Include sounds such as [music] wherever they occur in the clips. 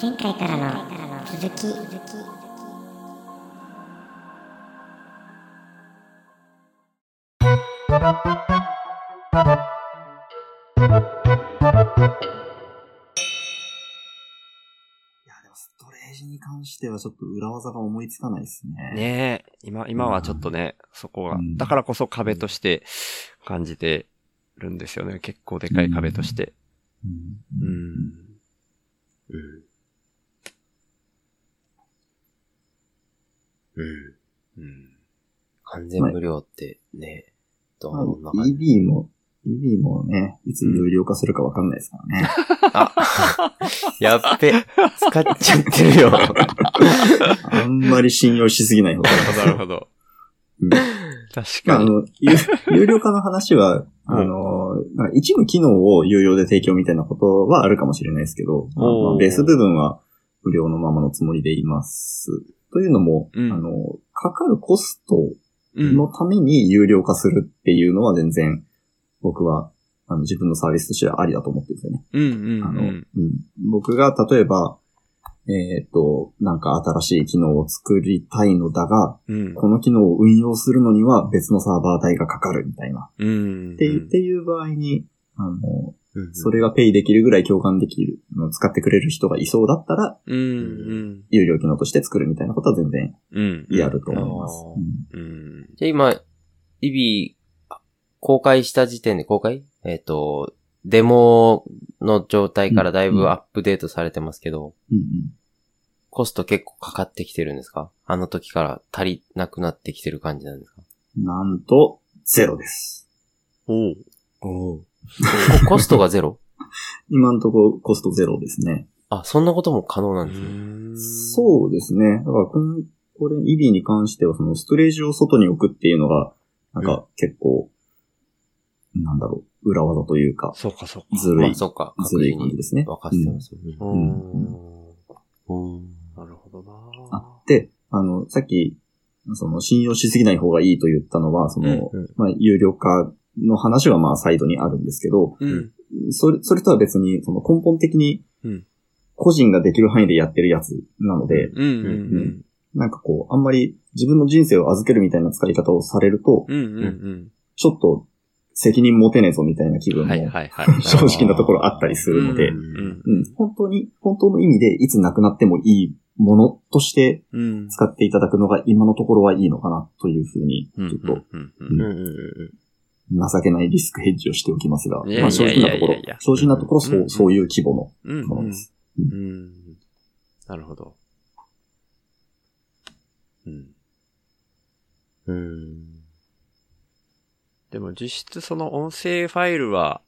前回からの続きいや、でもストレージに関してはちょっと裏技が思いつかないですね。ねえ、今、今はちょっとね、そこがう、んだからこそ壁として感じてるんですよね。結構でかい壁として。うん。うん。うん。うん。うん。完全無料ってね、どまあんな感じ EB も、EB もね、いつ有料化するかわかんないですからね。あ、やっべ、使っちゃってるよ。あんまり信用しすぎない方がいいです。なるほど。うん確まあ、かに。あの、有有料化の話は、あの、なんか一部機能を有料で提供みたいなことはあるかもしれないですけど、まあベース部分は無料のままのつもりでいます。というのも、うんあの、かかるコストうんのために有料化するっていうのは全然、僕は、あの、自分のサービスとしてはありだと思ってるんですよね。うんうんあの、うん。うん、僕が例えば、えっ、と、なんか新しい機能を作りたいのだが、うん。この機能を運用するのには別のサーバー代がかかるみたいな。うん。ってっていう場合に、あの、うんそれがペイできるぐらい共感できる、使ってくれる人がいそうだったら、うんうん。有料機能として作るみたいなことは全然うん。やると思います。うんうんうん。じゃあ今、イビー、公開した時点で公開？えっ、と、デモの状態からだいぶアップデートされてますけど、うんうんコスト結構かかってきてるんですか？あの時から足りなくなってきてる感じなんですか？なんと、ゼロです。おう。おコストがゼロ？[laughs] 今のところコストゼロですね。あ、そんなことも可能なんですね。そうですね。だからこれ、イビーに関しては、そのストレージを外に置くっていうのが、なんか結構、なんだろう、裏技というか、そうかそうか。まあ、ずるい、そっか。ずるい感じですね。分かってますよね。う。うんうん。なるほどなあで、あの、さっき、その、信用しすぎない方がいいと言ったのは、その、うんまあ、有料化の話はまあ、サイドにあるんですけど、うん。それ、それとは別に、その根本的にうん、個人ができる範囲でやってるやつなので、うんうんなんかこう、あんまり自分の人生を預けるみたいな使い方をされると、うん。うんうんちょっと責任持てねえぞみたいな気うん。分もはいはいはい。[laughs] 正直なところあったりするので、ううんん本当に、本当の意味でいつなくなってもいいものとしてうん。使っていただくのが今のところはいいのかなというふうに、うん。ちょっと情けないリスクヘッジをしておきますが、まあ正直なところ正直なところそうう、んそういう規模のうん。ものです。うん。なるほど。うん。うん。でも実質その音声ファイルは、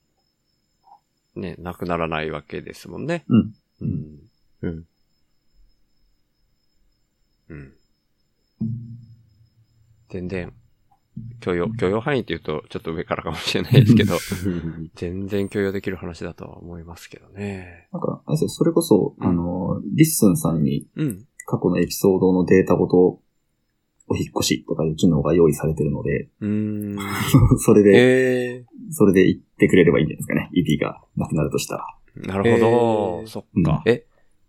ね、なくならないわけですもんね。うん。うん。うん。うん。全然、許容、許容範囲って言うとちょっと上からかもしれないですけど、全然許容できる話だとは思いますけどね。なんか、あれですよそれこそ、うんあの、 LISTEN さんにうん。過去のエピソードのデータごとお引っ越しとかいう機能が用意されてるので、うーん。[laughs] それで、ええそれで行ってくれればいいんじゃないですかね。EP がなくなるとしたら。なるほど。えーそっか。え、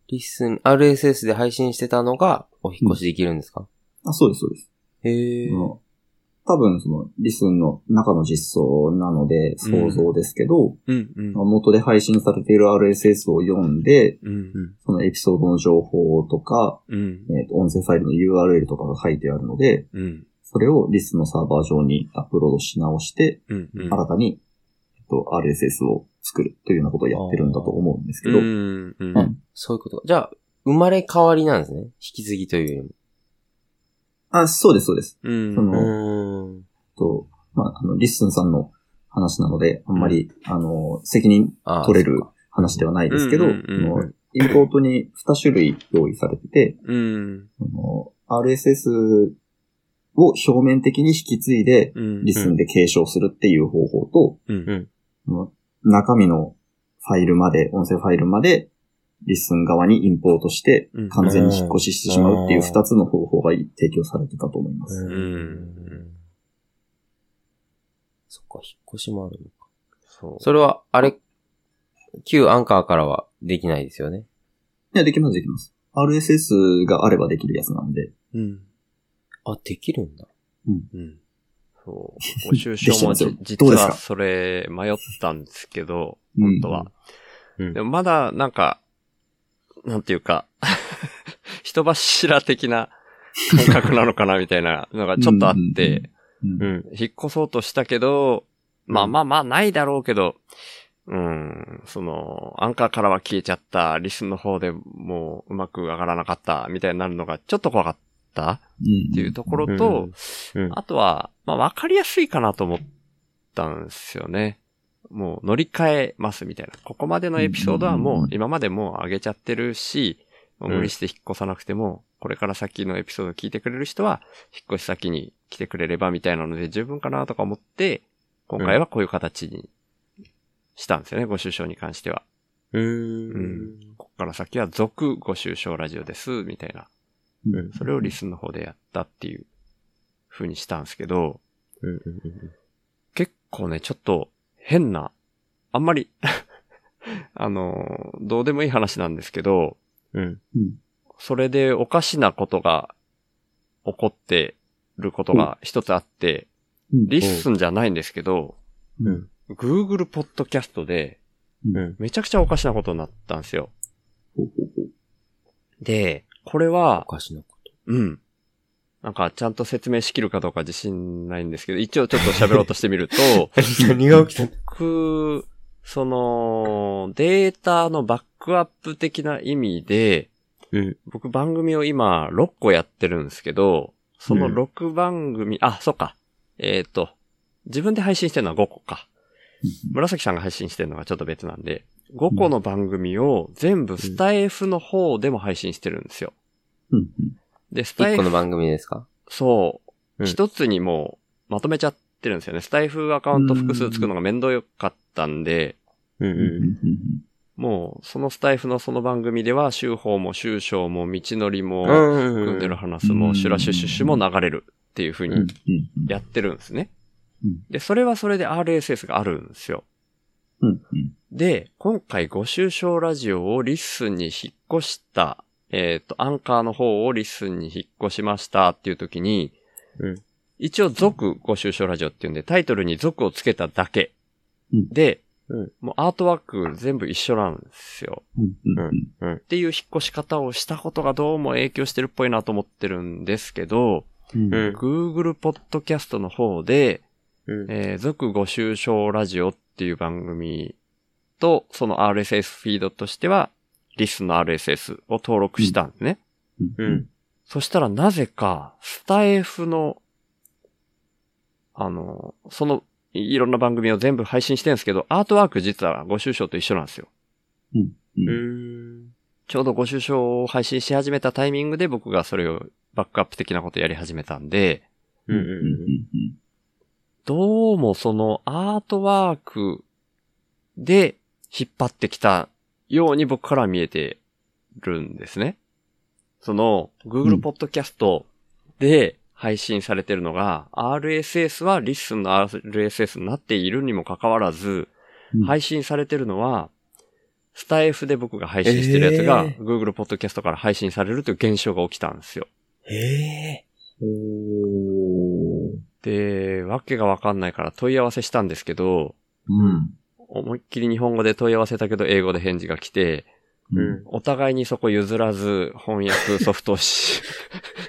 LISTEN、RSS で配信してたのがお引っ越しできるんですか、あ、そうです、そうです。へえその多分、その、リスンの中の実装なので想像ですけど、うん、うん。元で配信されている RSS を読んで、うん、そのエピソードの情報とか、うん、えっ、と、音声ファイルの URL とかが書いてあるので、うん、それをリスンのサーバー上にアップロードし直して、うん、うん。新たに、えっと、RSS を作るというようなことをやってるんだと思うんですけうど、ん、うん。うんそういうこと。じゃあ、生まれ変わりなんですね。引き継ぎというよりあ、そうです、そうです。うん。そのも。うーん。と、まあ、あの、 LISTEN さんの話なので、あんまり、あの、責任取れる話ではないですけど、インポートに2種類用意されてて、うん、RSS を表面的に引き継いで、うん。 LISTEN で継承するっていう方法と、うん、あの中身のファイルまで、音声ファイルまで、リスン側にインポートしてうん、完全に引っ越ししてしまうっていう2つの方法が提供されてたと思います。ううんん。そっか、引っ越しもあるのか。そう。それは、あれ、旧アンカーからはできないですよね？いや、できます、できます。RSS があればできるやつなんで。うん。あ、できるんだ。うん。そう。ご収できて書も実はそれ迷ったんですけど、うん本当は。うんでもまだなんか、なんていうか、[laughs] 人柱的な感覚なのかなみたいなのがちょっとあって、うんうん。引っ越そうとしたけど、まあまあまあないだろうけど、うん、その、アンカーからは消えちゃった、リスンの方でもううまく上がらなかった、みたいになるのがちょっと怖かったうんっていうところと、うん。あとは、まあわかりやすいかなと思ったんですよね。もう乗り換えますみたいな。ここまでのエピソードはもう今までもう上げちゃってるし、無理して引っ越さなくても、これから先のエピソードを聞いてくれる人は、引っ越し先に来てくれればみたいなので十分かなとか思って、今回はこういう形にしたんですよね、ご愁傷に関しては。う。うんん。ここから先は続ご愁傷ラジオです、みたいな。うんそれを LISTEN の方でやったっていう風にしたんですけど、うんうん結構ね、ちょっと変な、あんまり、[laughs] あの、どうでもいい話なんですけど、うん。うんそれでおかしなことが起こってることが一つあって、うん LISTEN じゃないんですけど、うん。Google ポッドキャストで。めちゃくちゃおかしなことになったんですよ。で、これおは、かしなこと。うん。なんかちゃんと説明しきるかどうか自信ないんですけど、一応ちょっと喋ろうとしてみると、[laughs] 何が起きた？僕、その、データのバックアップ的な意味で、うん。僕番組を今6個やってるんですけど、そのうん。6番組、あ、そっか。えっ、と、自分で配信してるのは5個か。紫さんが配信してるのがちょっと別なんで、5個の番組を全部スタイフの方でも配信してるんですよ。うん。うんで、スタイフ、一個の番組ですか？そう、うん。一つにもうまとめちゃってるんですよね。スタイフアカウント複数作るのが面倒よかったんで、うん。うん。うん。うもうそのスタイフのその番組では、週報も週章も道のりも。組んでる話も、シュラシュシュシュも流れるっていう風にうんやってるんですねうん。で、それはそれで RSS があるんですよ。で、今回ご愁傷ラジオを LISTEN に引っ越した、えっ、と、アンカーの方を LISTEN に引っ越しましたっていう時に、うん一応続ご愁傷ラジオっていうんで、タイトルに続をつけただけ。うんで、うんもうアートワーク全部一緒なんですよ。うんうんうんっていう引っ越し方をしたことがどうも影響してるっぽいなと思ってるんですけど、うんうん Google ポッドキャストの方で、うん。えー、続ご愁傷ラジオっていう番組と、その RSS フィードとしては、リスの RSS を登録したんですね。うん。そしたらなぜか、スタイフの、あの、その、いろんな番組を全部配信してるんですけど、アートワーク実はご愁傷と一緒なんですよ。うんうん。ちょうどご愁傷を配信し始めたタイミングで僕がそれをバックアップ的なことやり始めたんで、うん。うんうんどうもそのアートワークで引っ張ってきたように僕からは見えてるんですね。そのう Google ん Podcast で配信されてるのが、RSS は LISTEN の RSS になっているにもかかわらず、うん配信されてるのは、スタイフで僕が配信してるやつが、えー Google Podcast から配信されるという現象が起きたんですよ。へえ。おーで、わけがわかんないから問い合わせしたんですけど、うん思いっきり日本語で問い合わせたけど英語で返事が来て、ううんん。お互いにそこ譲らず翻訳 [laughs] ソフトをし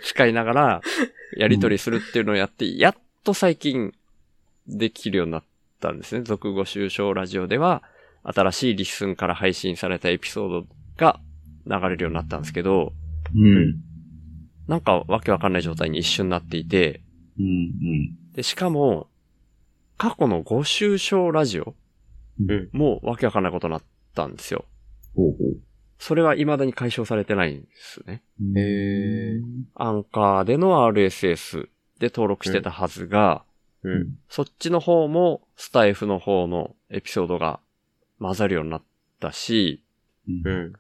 使いながらやり取りするっていうのをやって、やっと最近できるようになったんですね。続ご愁傷ラジオでは新しいリッスンから配信されたエピソードが流れるようになったんですけど、うんなんかわけわかんない状態に一瞬なっていて、うんで、しかも、過去のご愁傷ラジオうん。もわけわかんないことになったんですよ。ほうほそれは未だに解消されてないんですね。うへーアンカーでの RSS で登録してたはずが、うん。そっちの方もスタイフの方のエピソードが混ざるようになったし、うんうん。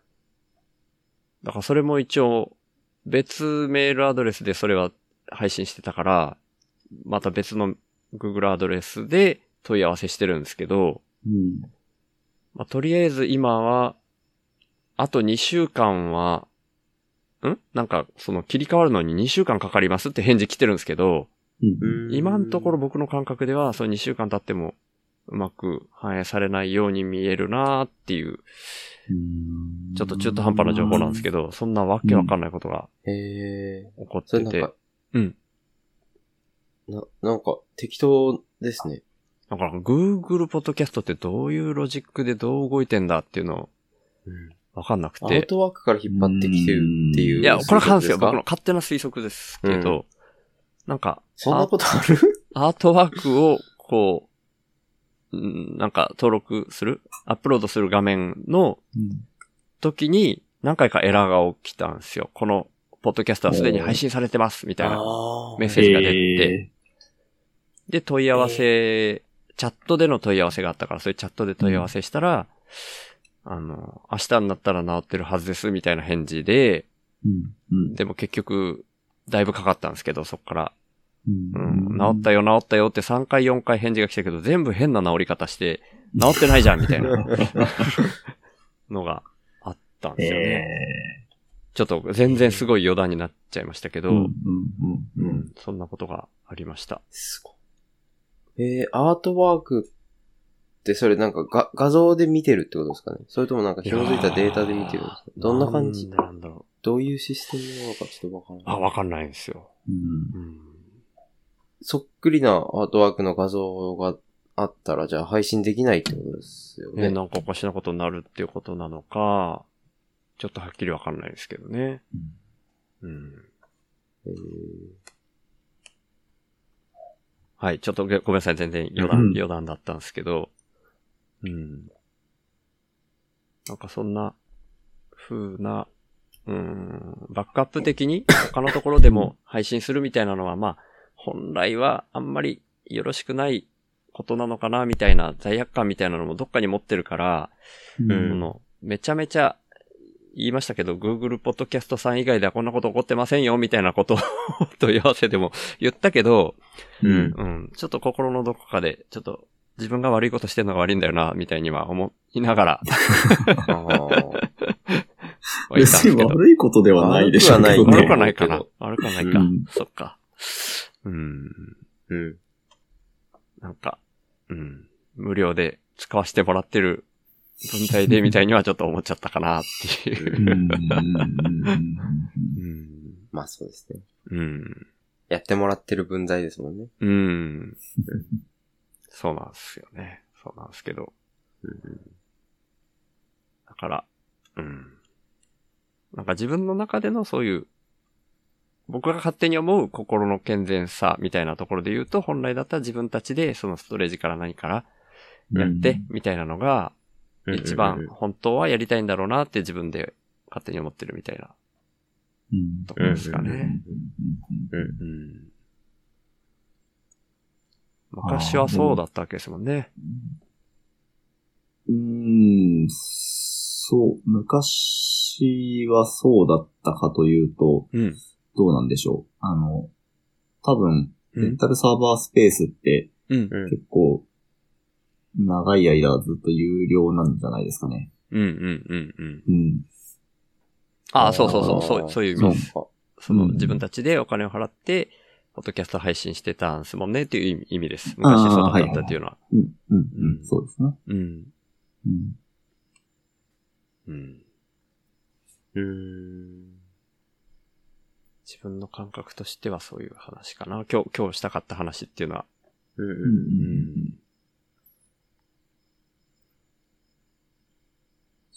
だからそれも一応別メールアドレスでそれは配信してたから、また別の Google アドレスで問い合わせしてるんですけど、うんまあ、とりあえず今はあと2週間は、ん？なんか、その切り替わるのに2週間かかりますって返事来てるんですけど、うん。今のところ僕の感覚では、その2週間経ってもうまく反映されないように見えるなーっていう、ちょっと中途半端な情報なんですけど、そんなわけわかんないことが。起こっててうん。な、なんか適当ですね。だから Google ポッドキャストってどういうロジックでどう動いてんだっていうのうん。わかんなくアウて。トワークから引っ張ってきてるっていう。いや、これはかんですよ。僕のか勝手な推測ですけど、なんか、そんなことある？アートワークを、こう、うんなんか登録する？アップロードする画面のうん時に何回かエラーが起きたんですよ。この、ポッドキャストはすでに配信されてます、みたいなあメッセージが出て、えで、問い合わせ、チャットでの問い合わせがあったから、そういうチャットで問い合わせしたら、あの、明日になったら治ってるはずです、みたいな返事で、ーうん。うん。でも結局、だいぶかかったんですけど、そっから、うんうん、治ったよ、治ったよって3回4回返事が来たけど、全部変な治り方して、治ってないじゃん、みたいな [laughs] のがあったんですよね。えちょっと全然すごい余談になっちゃいましたけど、そんなことがありました。すごい。えー、アートワークってそれなんかが画像で見てるってことですかね？それともなんか紐づいたデータで見てるんですか？どんな感じ？なんだろどういうシステムなのかちょっとわからう。あ、ない。わかんないんですよ。うんうんそっくりなアートワークの画像があったらじゃあ配信できないってことですよね、ね。なんかおかしなことになるっていうことなのか、ちょっとはっきりわかんないですけどね。うん。えーはい、ちょっとごごめんなさい、全然余談、うん余談だったんですけど、うん。なんかそんな風な、うん、バックアップ的に [laughs] 他のところでも配信するみたいなのは、まあ、本来はあんまりよろしくないことなのかな、みたいな罪悪感みたいなのもどっかに持ってるから、うんこのめちゃめちゃ言いましたけど、Google ポッドキャストさん以外ではこんなこと起こってませんよ、みたいなことを [laughs] 問い合わせでも言ったけど、うん。うん、ちょっと心のどこかで、ちょっと自分が悪いことしてるのが悪いんだよな、みたいには思いながら [laughs] 別。に悪いことではないでしょうね。悪くは悪くはないかな悪くはないか。うんそっか。うん。うん。なんか、うん。無料で使わせてもらってる文体でみたいにはちょっと思っちゃったかなっていううん。まあそうですね。うん。やってもらってる分際ですもんね。うん。そうなんですよね。そうなんですけど。うんだから、うん。なんか自分の中でのそういう、僕が勝手に思う心の健全さみたいなところで言うと、本来だったら自分たちでそのストレージから何からやって、みたいなのが、一番本当はやりたいんだろうなって自分で勝手に思ってるみたいなうんところですかね。うんうん。昔はそうだったわけですもんね。うーん、そう、昔はそうだったかというと、うん。どうなんでしょう。あの、多分、うん。レンタルサーバースペースって結構、長い間ずっと有料なんじゃないですかね。うん。うん。うん。うん。うん。ああ、そうそうそう、そう、そういう意味です。その、うん自分たちでお金を払って、ポッドキャスト配信してたんですもんねっていう意味です。昔そうだったっていうのは。うん、うん、ううんん、そうですね。うん。うん。うん。うーん。自分の感覚としてはそういう話かな。今日、今日したかった話っていうのは。うん、うん、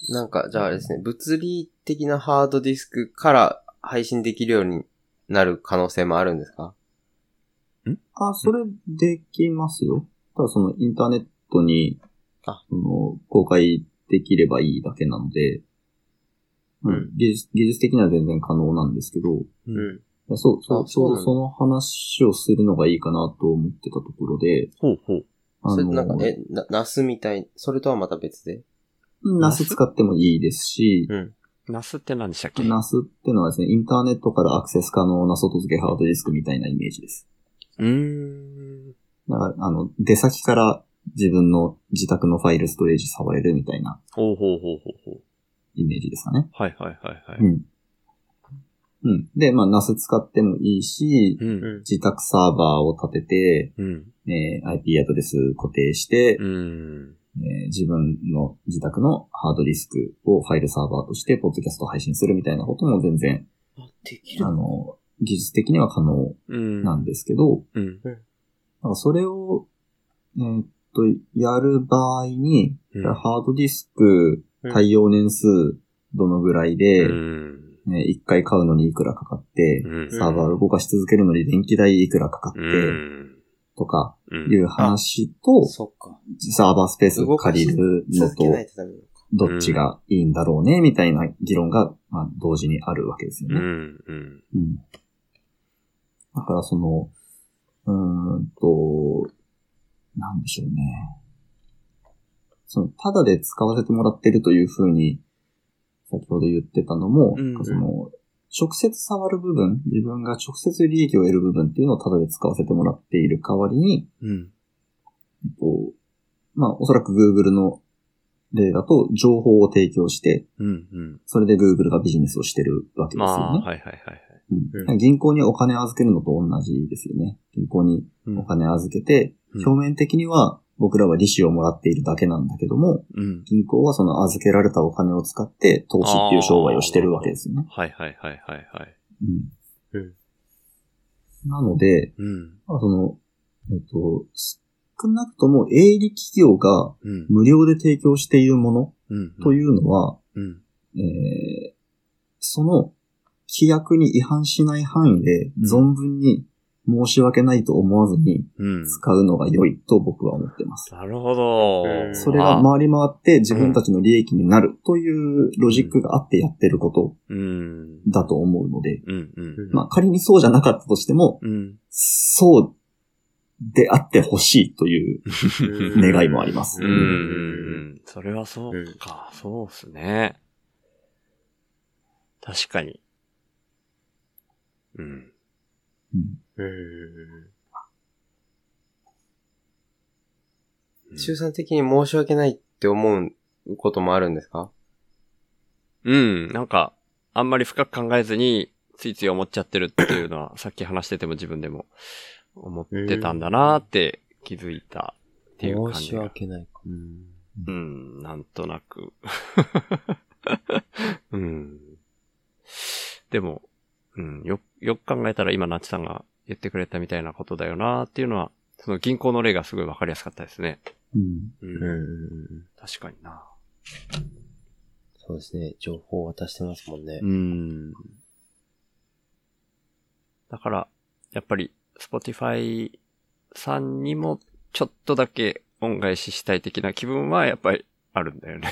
なんか、じゃああれですね、物理的なハードディスクから配信できるようになる可能性もあるんですか？あ、それできますよ。ただそのインターネットに、あその、公開できればいいだけなので、ううんん、技術、技術的には全然可能なんですけど、いうん。やそう、そう、あそうその話をするのがいいかなと思ってたところで、ほうほう。あそれなんか、え、な、ナスみたい、それとはまた別で？ナス使ってもいいですし、うん。ナスって何でしたっけ？ナスってのはですね、インターネットからアクセス可能な外付けハードディスクみたいなイメージです。うーん。だから、あの、出先から自分の自宅のファイルストレージ触れるみたいな。ほうほうほうほうほう。イメージですかね。はいはいはいはい。うん。うん。で、まあ、NAS 使ってもいいし、うん。うん。自宅サーバーを立てて、うん。えー IP アドレス固定して、うん。えー自分の自宅のハードディスクをファイルサーバーとして、ポッドキャストを配信するみたいなことも全然、あ、できるあの、技術的には可能うん。なんですけど、うん。なんかそれを、えーっと、やる場合に、うんハードディスクうん対応年数どのぐらいで、うん。回買うのにいくらかかって、うん。サーバーを動かし続けるのに電気代いくらかかって、うん。とかうんいう話と。サーバースペース借りるのと。どっちがいいんだろうね、みたいな議論が、まあ、同時にあるわけですよね。うん。うん。うん。だからその、うーんと、なんでしょうね。その、ただで使わせてもらってるというふうに、先ほど言ってたのも、うんうんその、直接触る部分、自分が直接利益を得る部分っていうのをただで使わせてもらっている代わりに、うん。えっと、まあ、おそらく Google の例だと、情報を提供して、うん。うん。それで Google がビジネスをしてるわけですまあ、よね。はいはいはいはい。うん銀行にお金預けるのと同じですよね。銀行にうんお金預けて、うん表面的には僕らは利子をもらっているだけなんだけども、うん。銀行はその預けられたお金を使って投資っていう商売をしてるわけですよね。はいはいはいはいはい。うんうんなので、うん。まあその、えっと、少なくとも営利企業がうん。無料で提供しているものうん。というのは、うん。えーその規約に違反しない範囲で存分に申し訳ないと思わずにうん。使うのが良いと僕は思ってます。なるほどう。んそれが回り回って自分たちの利益になるというロジックがあってやってることうん。だと思うので、うん。うん。まあ仮にそうじゃなかったとしても、うん。そうであってほしいという願いもありますうん。うん。それはそうか。そうっすね。確かに。うん。うんうん。中産的に申し訳ないって思うこともあるんですか？うん。なんか、あんまり深く考えずに、ついつい思っちゃってるっていうのは、さっき話してても [laughs] 自分でも思ってたんだなーって気づいたっていう感申しじが。訳ないか。うん。うん、なんとなく。[laughs] うん。でも、うん、よ、よく考えたら今、ナチさんが言ってくれたみたいなことだよなっていうのは、その銀行の例がすごいわかりやすかったですね。うんうん。うん。確かにな。そうですね。情報を渡してますもんねう。ん。だから、やっぱり、Spotify さんにも、ちょっとだけ恩返ししたい的な気分は、やっぱりあるんだよね。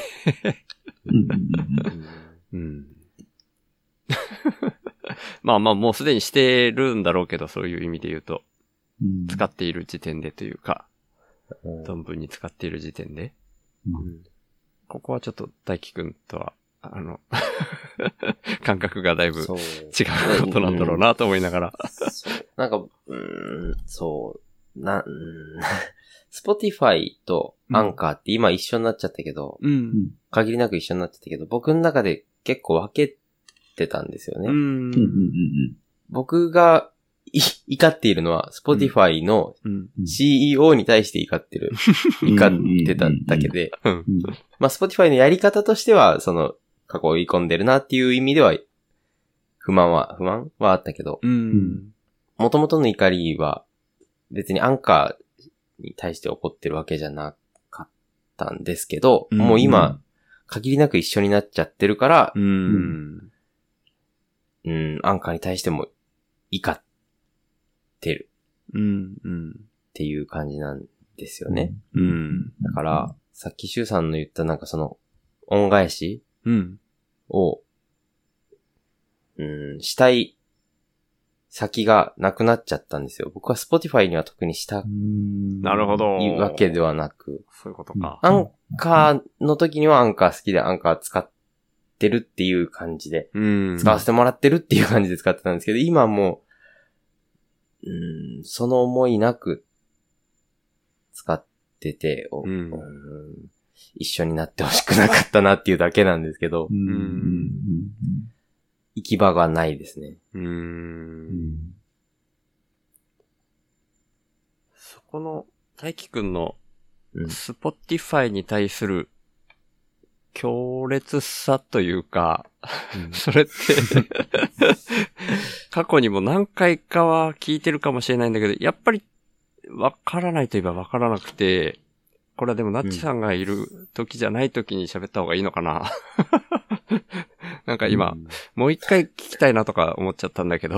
うんうん。まあまあ、もうすでにしてるんだろうけど、そういう意味で言うと、うん。使っている時点でというか、うん存分に使っている時点で、うん。ここはちょっと大輝くんとは、あの、[laughs] 感覚がだいぶ違そう。うことなんだろうなと思いながら。なんか、うーん、そう、な、うーん、[laughs] Spotify とアンカーって今一緒になっちゃったけど、うん。限りなく一緒になってたけど、僕の中で結構分けてたんですよね。うんうんうんうん僕がい怒っているのは、Spotify のうん。CEO に対して怒ってる。怒ってただけで、まあ Spotify のやり方としては、その、過去追い込んでるなっていう意味では、不満は、不満はあったけど、うん。元々の怒りは、別にアンカーに対して怒ってるわけじゃなかったんですけど、うんもう今、限りなく一緒になっちゃってるから、うん。うん、アンカーに対しても怒ってるうん。うん。っていう感じなんですよね。うん。だから、さっきシュウさんの言ったなんかその、恩返しうん。を、うん、したい先がなくなっちゃったんですよ。僕は Spotify には特にしたなるほど。いわけではなく、そういうことか。アンカーの時にはアンカー好きでアンカー使ってるっていう感じで、うん。使わせてもらってるっていう感じで使ってたんですけど、今もう、うん、その思いなく使ってて、おうん。うん一緒になってほしくなかったなっていうだけなんですけど行き場がないですね。そこの、大輝くんの、うん。スポティファイに対する、強烈さというか、[laughs] それって、[laughs] 過去にも何回かは聞いてるかもしれないんだけど、やっぱり、わからないといえばわからなくて、これはでもナッチさんがいる時じゃない時に喋った方がいいのかな。[laughs] なんか今、もう一回聞きたいなとか思っちゃったんだけど。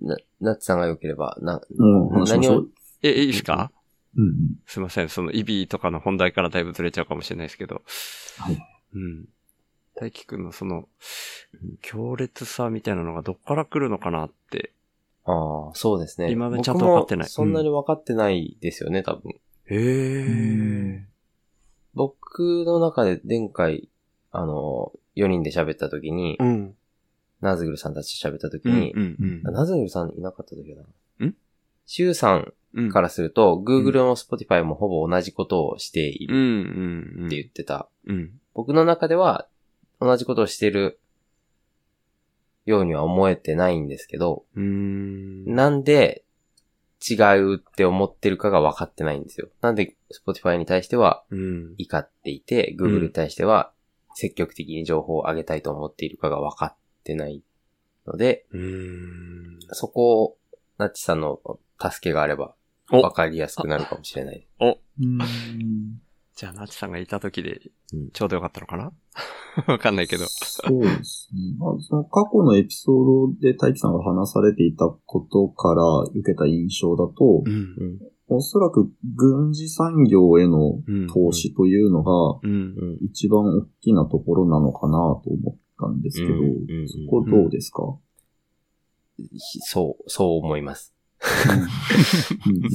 な、ナッツさんが良ければ、な、うん、話しましょう。え、いいですか？うん。すいません。その、イビーとかの本題からだいぶずれちゃうかもしれないですけど。はい。うん。大輝くんのその、強烈さみたいなのがどっから来るのかなって。ああ、そうですね。今までちゃんと分かってないそんなに分かってないですよね、多分。へうん僕の中で前回、あの、4人で喋った時に、うん。ナズグルさんたちと喋った時うんに、うんあナズグルさんいなかった時だな。んシュウさんうん。からすると、Google も Spotify もほぼ同じことをしていうんうるんうん。って言ってた。うん。僕の中では、同じことをしてるようには思えてないんですけど、うーん。なんで違うって思ってるかが分かってないんですよ。なんで Spotify に対してはうん。怒っていて、Google に対しては積極的に情報を上げたいと思っているかが分かってないので、うーん。そこを、ナッチさんの助けがあればお分かりやすくなるかもしれない。お、うん。じゃあ、ナチさんがいた時でうん、ちょうどよかったのかな？[laughs] わかんないけど。そうですね。まあ、その過去のエピソードで大輝さんが話されていたことから受けた印象だと、ん。うん。おそらく軍事産業へのうん。投資というのがうん。うん。一番大きなところなのかなと思ったんですけど、うんうんうんそこどうですか、そう、そう思います。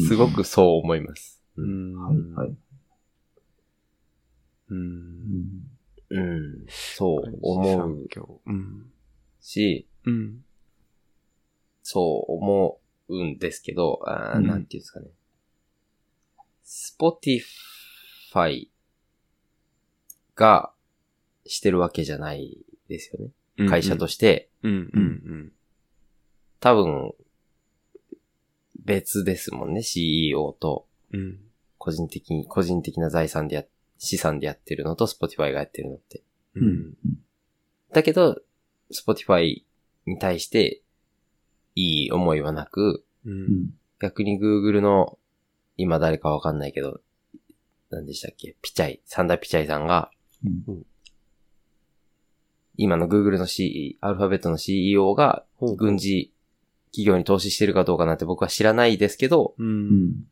すごくそう思います。うん。はいはい。う。うんんうん。そう思ううん。し、うん。そう思うんですけど、あーうんなんていうんですかね。Spotify がしてるわけじゃないですよね。会社として、うん。うん。多分、別ですもんね、CEO とうん。個人的に、個人的な財産でや、資産でやってるのと Spotify がやってるのって。うん。うん。だけど、Spotify に対して、いい思いはなく、う。うんん逆に Google の、今誰かわかんないけど、何でしたっけ？ピチャイ、サンダーピチャイさんが、うん今の Google の CE、アルファベットの CEO が、軍事企業に投資してるかどうかなんて僕は知らないですけど、う。うんん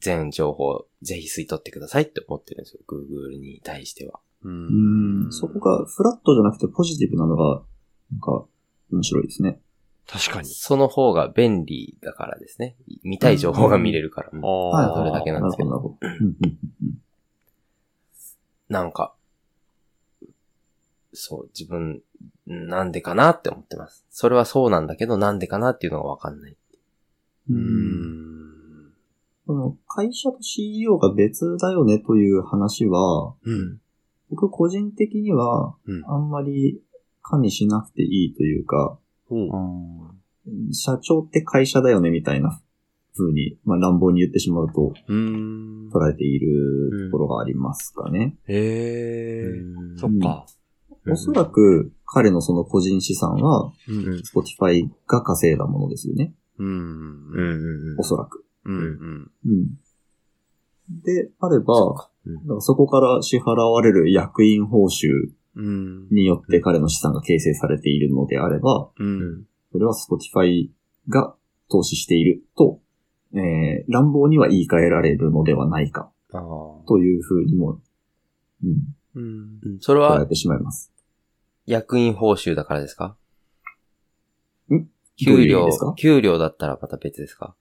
全情報ぜひ吸い取ってくださいって思ってるんですよ。Google に対しては。ううんそこがフラットじゃなくてポジティブなのが、なんか、面白いですね。確かに。その方が便利だからですね。見たい情報が見れるから。うんああ。それだけなんですけどなるほど、なんか、そう、自分、なんでかなって思ってます。それはそうなんだけど、なんでかなっていうのがわかんない。ううんん。その会社と CEO が別だよねという話は、うん。僕個人的にはうん。あんまり加味しなくていいというか、ほう。社長って会社だよねみたいな風に、まあ乱暴に言ってしまうとうん。捉えているところがありますかね。へえ。うんそっか。おそらく彼のその個人資産はうん。Spotify が稼いだものですよね。うん。おそらく。うん。うん。うん。で、あれば、そこから支払われる役員報酬うん。によって彼の資産が形成されているのであれば、うん。それは Spotify が投資していると、えー、乱暴には言い換えられるのではないかというふうにも、うん、うん。うんそれは捉えてしまいます。役員報酬だからですか？ん？給料いう意味ですか、給料だったらまた別ですか？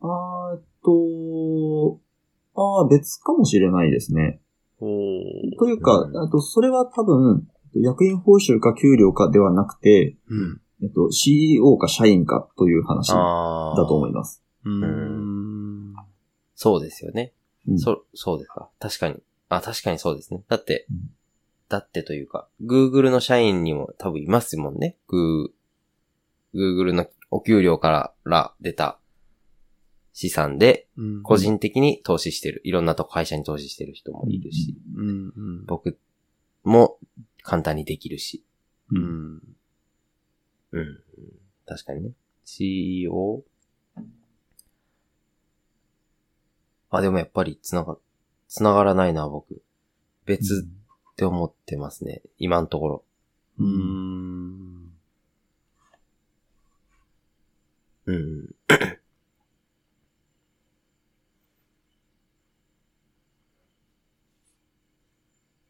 あーっと、ああ、別かもしれないですね。ほというか、うんあと、それは多分、役員報酬か給料かではなくて、うん。えっと、CEO か社員かという話だ。と思います。うーん。そうですよね。うんそ、そうですか。確かに。あ、確かにそうですね。だって、うんだってというか、Google の社員にも多分いますもんね。グー、Google のお給料から出た資産で、うん個人的に投資してる。いろんなとこ会社に投資してる人もいるし、うんうん。僕も簡単にできるし。うん。うん。確かにね。CEO? あ、でもやっぱりつなが、つながらないな、僕。別って思ってますね。今のところ。うーん。うん。[coughs]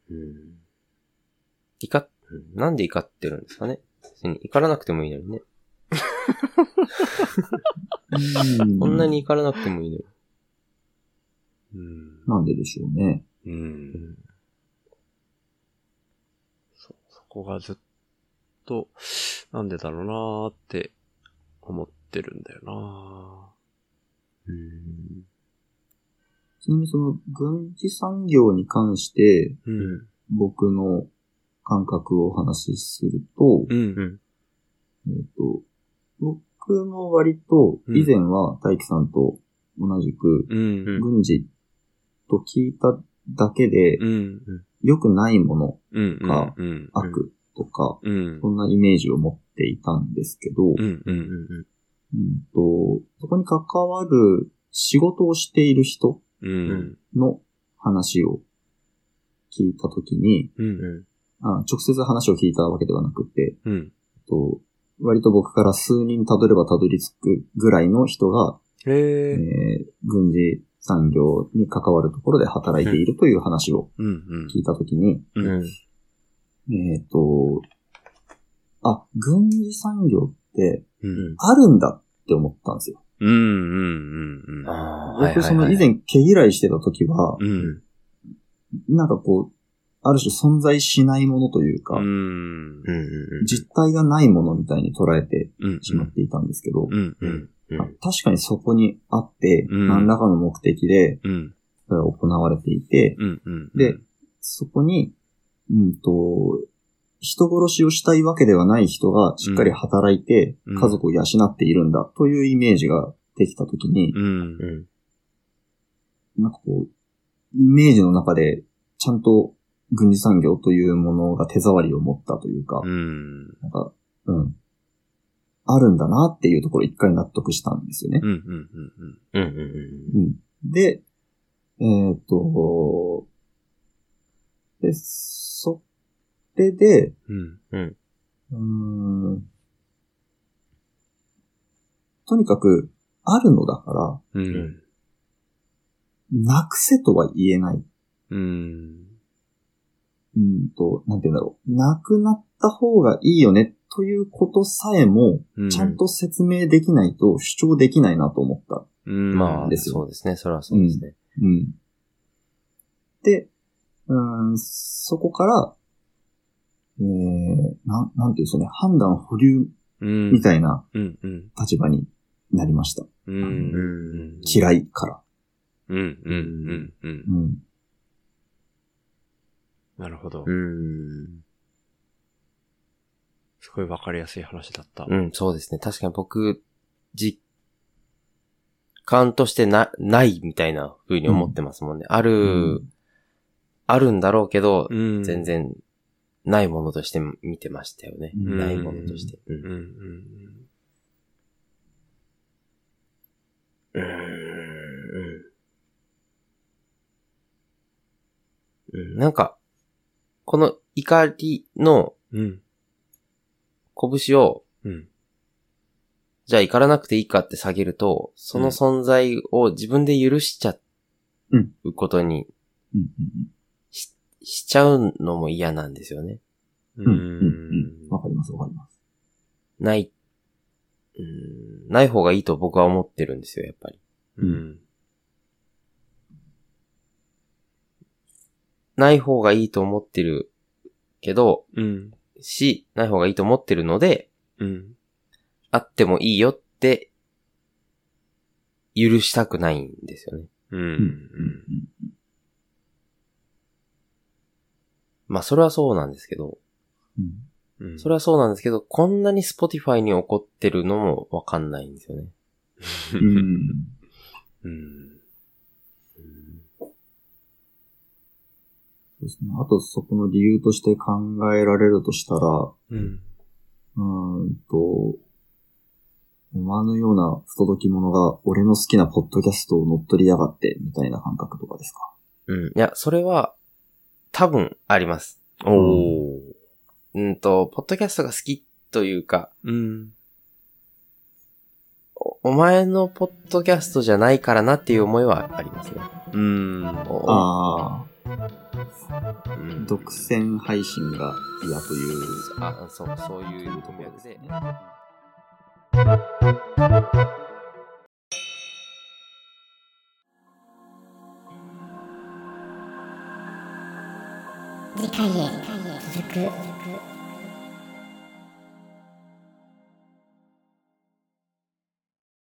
うん。怒っ、うんなんで怒ってるんですかね？別に怒らなくてもいいのにね。うんこんなに怒らなくてもいいのに。うん。なんででしょうね。うん。そ、そこがずっと、なんでだろうなーって思ってるんだよなうん。ちなみにその軍事産業に関してーうん。僕の感覚をお話しすると、うん。えっと、僕も割と以前は大輝さんと同じくうん。軍事と聞いただけでうん。良くないもの、うん。かうん。悪とか、うん。そんなイメージを持っていたんですけど、とそこに関わる仕事をしている人うん。の話を聞いたときに、うん。あ直接話を聞いたわけではなくて、うん。と割と僕から数人たどればたどり着くぐらいの人が、え。ー軍事産業に関わるところで働いているという話を。聞いたときに、うん。うん。えっ、と、あ、軍事産業ってうん。あるんだって思ったんですよ。うん。うん。うん。ああ、僕その以前毛嫌いしてた時は、うん。なんかこう、ある種存在しないものというか、うん。うんうん実体がないものみたいに捉えてうん。しまっていたんですけど、うん。確かにそこにあって、うん何らかの目的でうん。それが行われていて、うん。うん。で、そこに、うんと、人殺しをしたいわけではない人がしっかり働いてうん家族を養っているんだというイメージができたときに、うん。うん。なんかこう、イメージの中でちゃんと軍事産業というものが手触りを持ったというか、うん。なんか、うん。あるんだなっていうところ一回納得したんですよね。うん。うん。うんうんうん。で、えーっと、で、それで、うん。うん。うーんとにかく、あるのだから、う。うんん。なくせとは言えない。うん。うんと、なんて言うんだろう。なくなった方がいいよね、ということさえも、うん。ちゃんと説明できないと主張できないなと思った。うん。まあ、そうですね。それはそうですね。うん。で、うーん、そこから、えー、なん、なんていうんですかね、判断保留うん。みたいなうん。うん。立場になりました。うん。うん嫌いから。うん。うん。うん。なるほどう。ん。すごいわかりやすい話だった。うん、そうですね。確かに僕、実感としてな、ないみたいな風に思ってますもんね。ある、あるんだろうけど、うん。全。然、ないものとして見てましたよね。うんないものとして。うんうん。うん。うーんうんなんか、この怒りのうん。拳を、うん。じゃあ怒らなくていいかって下げると、その存在を自分で許しちゃうことにししちゃうのも嫌なんですよね。ううん。うん。うん。わかります、わかります。ない、うん、ない方がいいと僕は思ってるんですよ、やっぱり。うん。ない方がいいと思ってるけど、うん。し、ない方がいいと思ってるので、うん。あってもいいよって、許したくないんですよね。うん。うん。うん。まあ、それはそうなんですけど、うん。うん。それはそうなんですけど、こんなに Spotify に起こってるのもわかんないんですよね。うん。うん。そうですね。あと、そこの理由として考えられるとしたら、うん。うーんと、思わぬような不届き者が俺の好きなポッドキャストを乗っ取りやがって、みたいな感覚とかですか？うん。いや、それは、多分あります。おー。うんと、ポッドキャストが好きというか、うん。おお前のポッドキャストじゃないからなっていう思いはありますね。うん。おあうんあ、独占配信が嫌という。あ、そう、そういう文脈で。次回へ続く。